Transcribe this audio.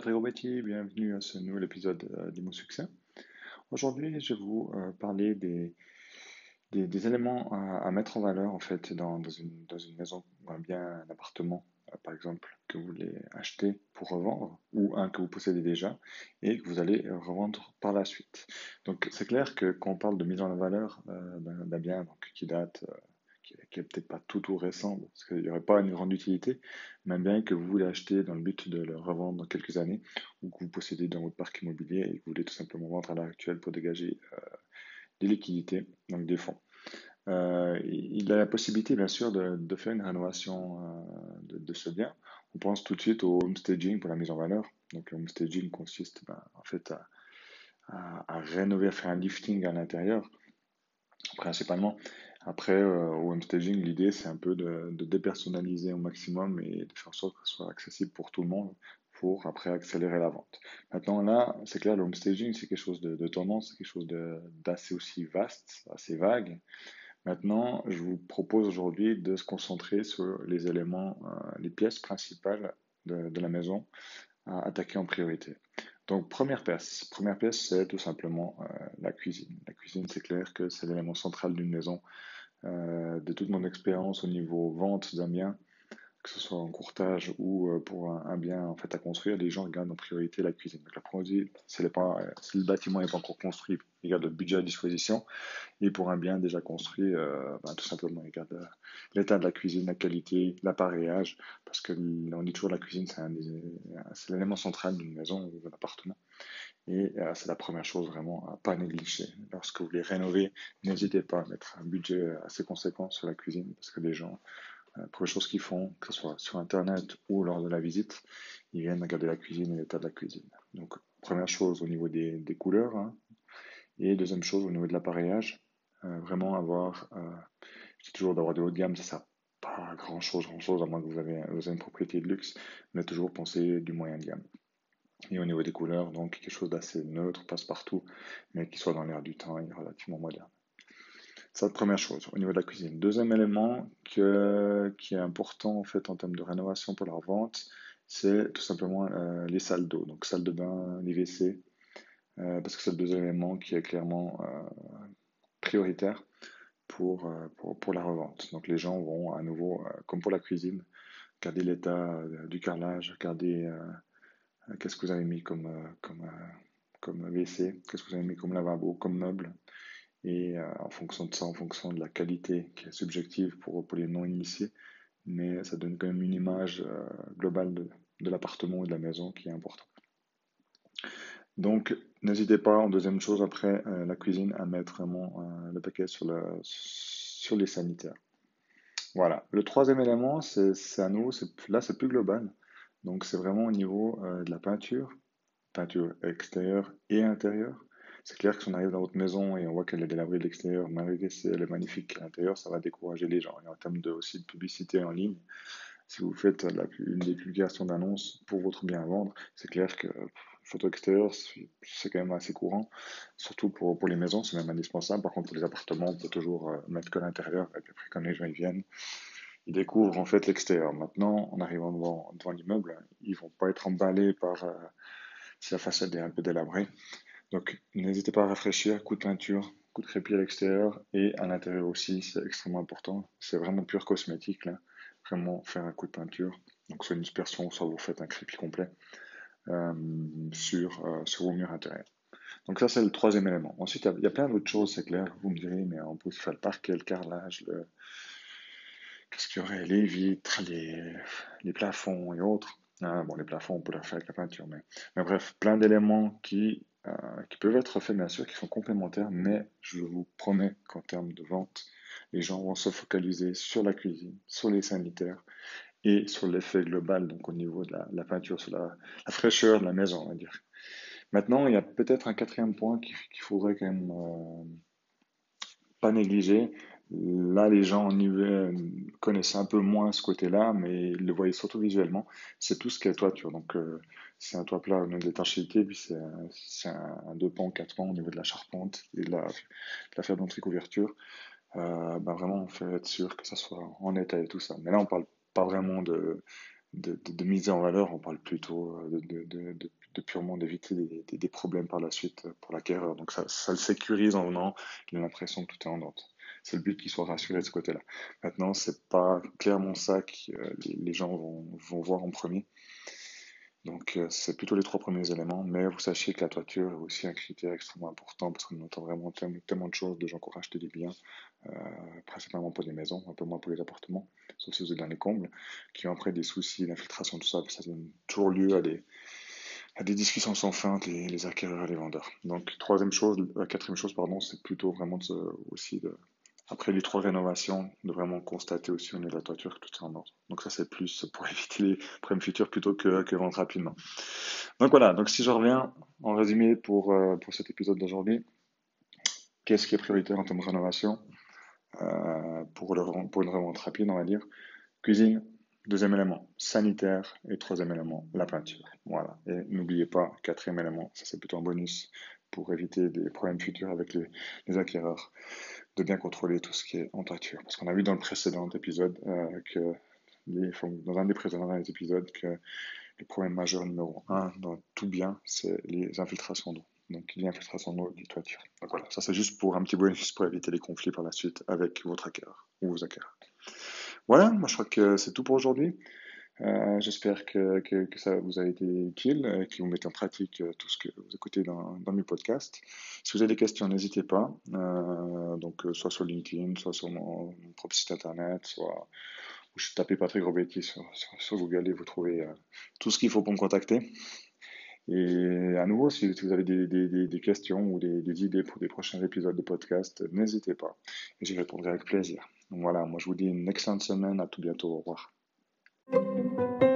Patrick Robetti, bienvenue à ce nouvel épisode euh, d'Imo Succès. Aujourd'hui, je vais vous euh, parler des, des, éléments à, mettre en valeur en fait dans, dans, une, dans une, maison ou un bien, un appartement, euh, par exemple, que vous voulez acheter pour revendre ou un que vous possédez déjà et que vous allez revendre par la suite. Donc, c'est clair que quand on parle de mise en valeur d'un bien donc, qui date qui est peut-être pas tout tout récent, parce qu'il n'y aurait pas une grande utilité, même bien que vous voulez acheter dans le but de le revendre dans quelques années, ou que vous possédez dans votre parc immobilier et que vous voulez tout simplement vendre à l'heure actuelle pour dégager euh, des liquidités, donc des fonds. Euh, il a la possibilité, bien sûr, de, faire une rénovation euh, de, ce bien. On pense tout de suite au homestaging pour la mise en valeur. Donc, le homestaging consiste ben, en fait à, à, rénover, à faire un lifting à l'intérieur, principalement. Après, euh, au homestaging, l'idée, c'est un peu de, dépersonnaliser au maximum et de faire en sorte que ce soit accessible pour tout le monde pour après accélérer la vente. Maintenant, là, c'est clair, le homestaging, c'est quelque chose de, tendance, c'est quelque chose d'assez aussi vaste, assez vague. Maintenant, je vous propose aujourd'hui de se concentrer sur les éléments, euh, les pièces principales de, la maison à attaquer en priorité. Donc, première pièce, première pièce, c'est tout simplement euh, la cuisine. La cuisine, c'est clair que c'est l'élément central d'une maison. Euh, de toute mon expérience au niveau vente d'un bien, que ce soit en courtage ou euh, pour un, bien en fait à construire, les gens regardent en priorité la cuisine. Donc la première, si, le bâtiment n'est pas encore construit, ils regardent le budget à disposition. Et pour un bien déjà construit, euh, ben, tout simplement, ils regardent l'état de la cuisine, la qualité, l'appareillage, parce que on dit toujours la cuisine, c'est l'élément central d'une maison ou d'un appartement. Et euh, c'est la première chose vraiment à pas négliger. Lorsque vous voulez rénover, n'hésitez pas à mettre un budget assez conséquent sur la cuisine parce que les gens, euh, première chose qu'ils font, que ce soit sur Internet ou lors de la visite, ils viennent regarder la cuisine et l'état de la cuisine. Donc, première chose au niveau des, couleurs. Hein. et deuxième chose au niveau de l'appareillage, euh, vraiment avoir, euh, je dis toujours d'avoir des haut de gamme, ça sert pas grand chose, grand chose, à moins que vous avez une propriété de luxe, mais toujours penser du moyen de gamme. Et au niveau des couleurs, donc quelque chose d'assez neutre, passe-partout, mais qui soit dans l'air du temps et relativement moderne. Première chose au niveau de la cuisine. Deuxième élément que, qui est important en fait en termes de rénovation pour la vente, c'est tout simplement euh, les salles d'eau, donc salle de bain, les WC, euh, parce que c'est le deuxième élément qui est clairement euh, prioritaire pour, pour, la revente. Donc les gens vont à nouveau, comme pour la cuisine, garder l'état du carrelage, regarder euh, qu'est-ce que vous avez mis comme, comme, comme WC, qu'est-ce que vous avez mis comme lavabo, comme meuble. Et en fonction de ça, en fonction de la qualité qui est subjective pour, pour les non-initiés, mais ça donne quand même une image globale de, de l'appartement ou de la maison qui est importante. Donc, n'hésitez pas, en deuxième chose, après la cuisine, à mettre vraiment le paquet sur, le, sur les sanitaires. Voilà. Le troisième élément, c'est à nous, là c'est plus global. Donc c'est vraiment au niveau euh, de la peinture, peinture extérieure et intérieure. C'est clair que si on arrive dans votre maison et on voit qu'elle est délabrée de l'extérieur, malgré qu'elle est magnifique à l'intérieur, ça va décourager les gens. Et en termes de, aussi de publicité en ligne, si vous faites une des publications d'annonces pour votre bien à vendre, c'est clair que photo extérieure, c'est quand même assez courant, surtout pour, pour les maisons, c'est même indispensable. Par contre, pour les appartements, on peut toujours euh, mettre que l'intérieur, et puis après, quand les gens y viennent, ils découvrent en fait l'extérieur. Maintenant, en arrivant devant, devant l'immeuble, ils vont pas être emballés par euh, si la façade est un peu délabrée. Donc, n'hésitez pas à rafraîchir, coup de peinture, coup de crépi à l'extérieur et à l'intérieur aussi, c'est extrêmement important. C'est vraiment pur cosmétique là. Vraiment faire un coup de peinture, donc soit une dispersion, soit vous faites un crépi complet euh, sur, euh, sur vos murs intérieurs. Donc ça, c'est le troisième élément. Ensuite, il y, a plein d'autres choses, c'est clair. Vous me direz, mais on peut faire le parquet, le carrelage, le, Qu'est-ce qu'il y aurait Les vitres, les, plafonds et autres. Ah, bon, les plafonds, on peut les faire avec la peinture, mais bref, plein d'éléments qui, euh, qui peuvent être faits, bien sûr, qui sont complémentaires, mais je vous promets qu'en termes de vente, les gens vont se focaliser sur la cuisine, sur les sanitaires et sur l'effet global, donc au niveau de la, peinture, sur la, fraîcheur de la maison, on va dire. Maintenant, il y a peut-être un quatrième point qu'il faudrait quand même euh, pas négliger, Là, les gens en hiver connaissent un peu moins ce côté-là, mais ils le voyaient surtout visuellement. C'est tout ce qui est toiture. Donc, euh, c'est un toit plat au niveau de l'étanchéité, puis c'est un, deux pans, quatre pans au niveau de la charpente et de la, de la fermeture couverture. Euh, ben vraiment, on fait être sûr que ça soit en état et tout ça. Mais là, on parle pas vraiment de, miser en valeur, on parle plutôt de, purement d'éviter des, problèmes par la suite pour l'acquéreur. Donc ça, ça, le sécurise en venant, il a l'impression que tout est en ordre. C'est le but qu'il soit rassuré de ce côté-là. Maintenant, c'est pas clairement ça que les, gens vont, vont voir en premier. Donc, euh, c'est plutôt les trois premiers éléments, mais vous sachez que la toiture est aussi un critère extrêmement important parce qu'on entend vraiment tellement, de choses de gens qui ont racheté des biens, euh, principalement pour des maisons, un peu moins pour les appartements, sauf si vous êtes dans les combles, qui ont après des soucis d'infiltration, tout ça, ça donne toujours lieu à des, à des discussions sans fin entre les, acquéreurs et les vendeurs. Donc, troisième chose, quatrième chose, pardon, c'est plutôt vraiment aussi de, après les trois rénovations, de vraiment constater aussi au niveau de la toiture que tout est en ordre. Donc ça, c'est plus pour éviter les problèmes futurs plutôt que, que vendre rapidement. Donc voilà, donc si je reviens en résumé pour, euh, pour cet épisode d'aujourd'hui, qu'est-ce qui est prioritaire en termes de rénovation euh, pour, le, pour une revente rapide, on va dire? Cuisine, deuxième élément, sanitaire, et troisième élément, la peinture. Voilà, et n'oubliez pas, quatrième élément, ça c'est plutôt un bonus pour éviter des problèmes futurs avec les, les acquéreurs de bien contrôler tout ce qui est en toiture. Parce qu'on a vu dans le précédent épisode euh, que, les, dans un des précédents épisodes, que le problème majeur numéro un dans tout bien, c'est les infiltrations d'eau. Donc, les infiltrations d'eau des toitures. Donc voilà, ça c'est juste pour un petit bonus pour éviter les conflits par la suite avec votre acquéreur ou vos acquéreurs. Voilà, moi je crois que c'est tout pour aujourd'hui. Euh, j'espère que, ça vous a été utile et que vous mettez en pratique euh, tout ce que vous écoutez dans, mes podcasts. Si vous avez des questions, n'hésitez pas. Euh, donc, soit sur LinkedIn, soit sur mon, propre site internet, soit je tapez Patrick Robetti sur, sur, Google et vous trouvez tout ce qu'il faut pour me contacter. Et à nouveau, si, vous avez des, questions ou des, idées pour des prochains épisodes de podcast, n'hésitez pas. J'y répondrai avec plaisir. Donc voilà, moi je vous dis une excellente semaine. À tout bientôt. Au revoir. Música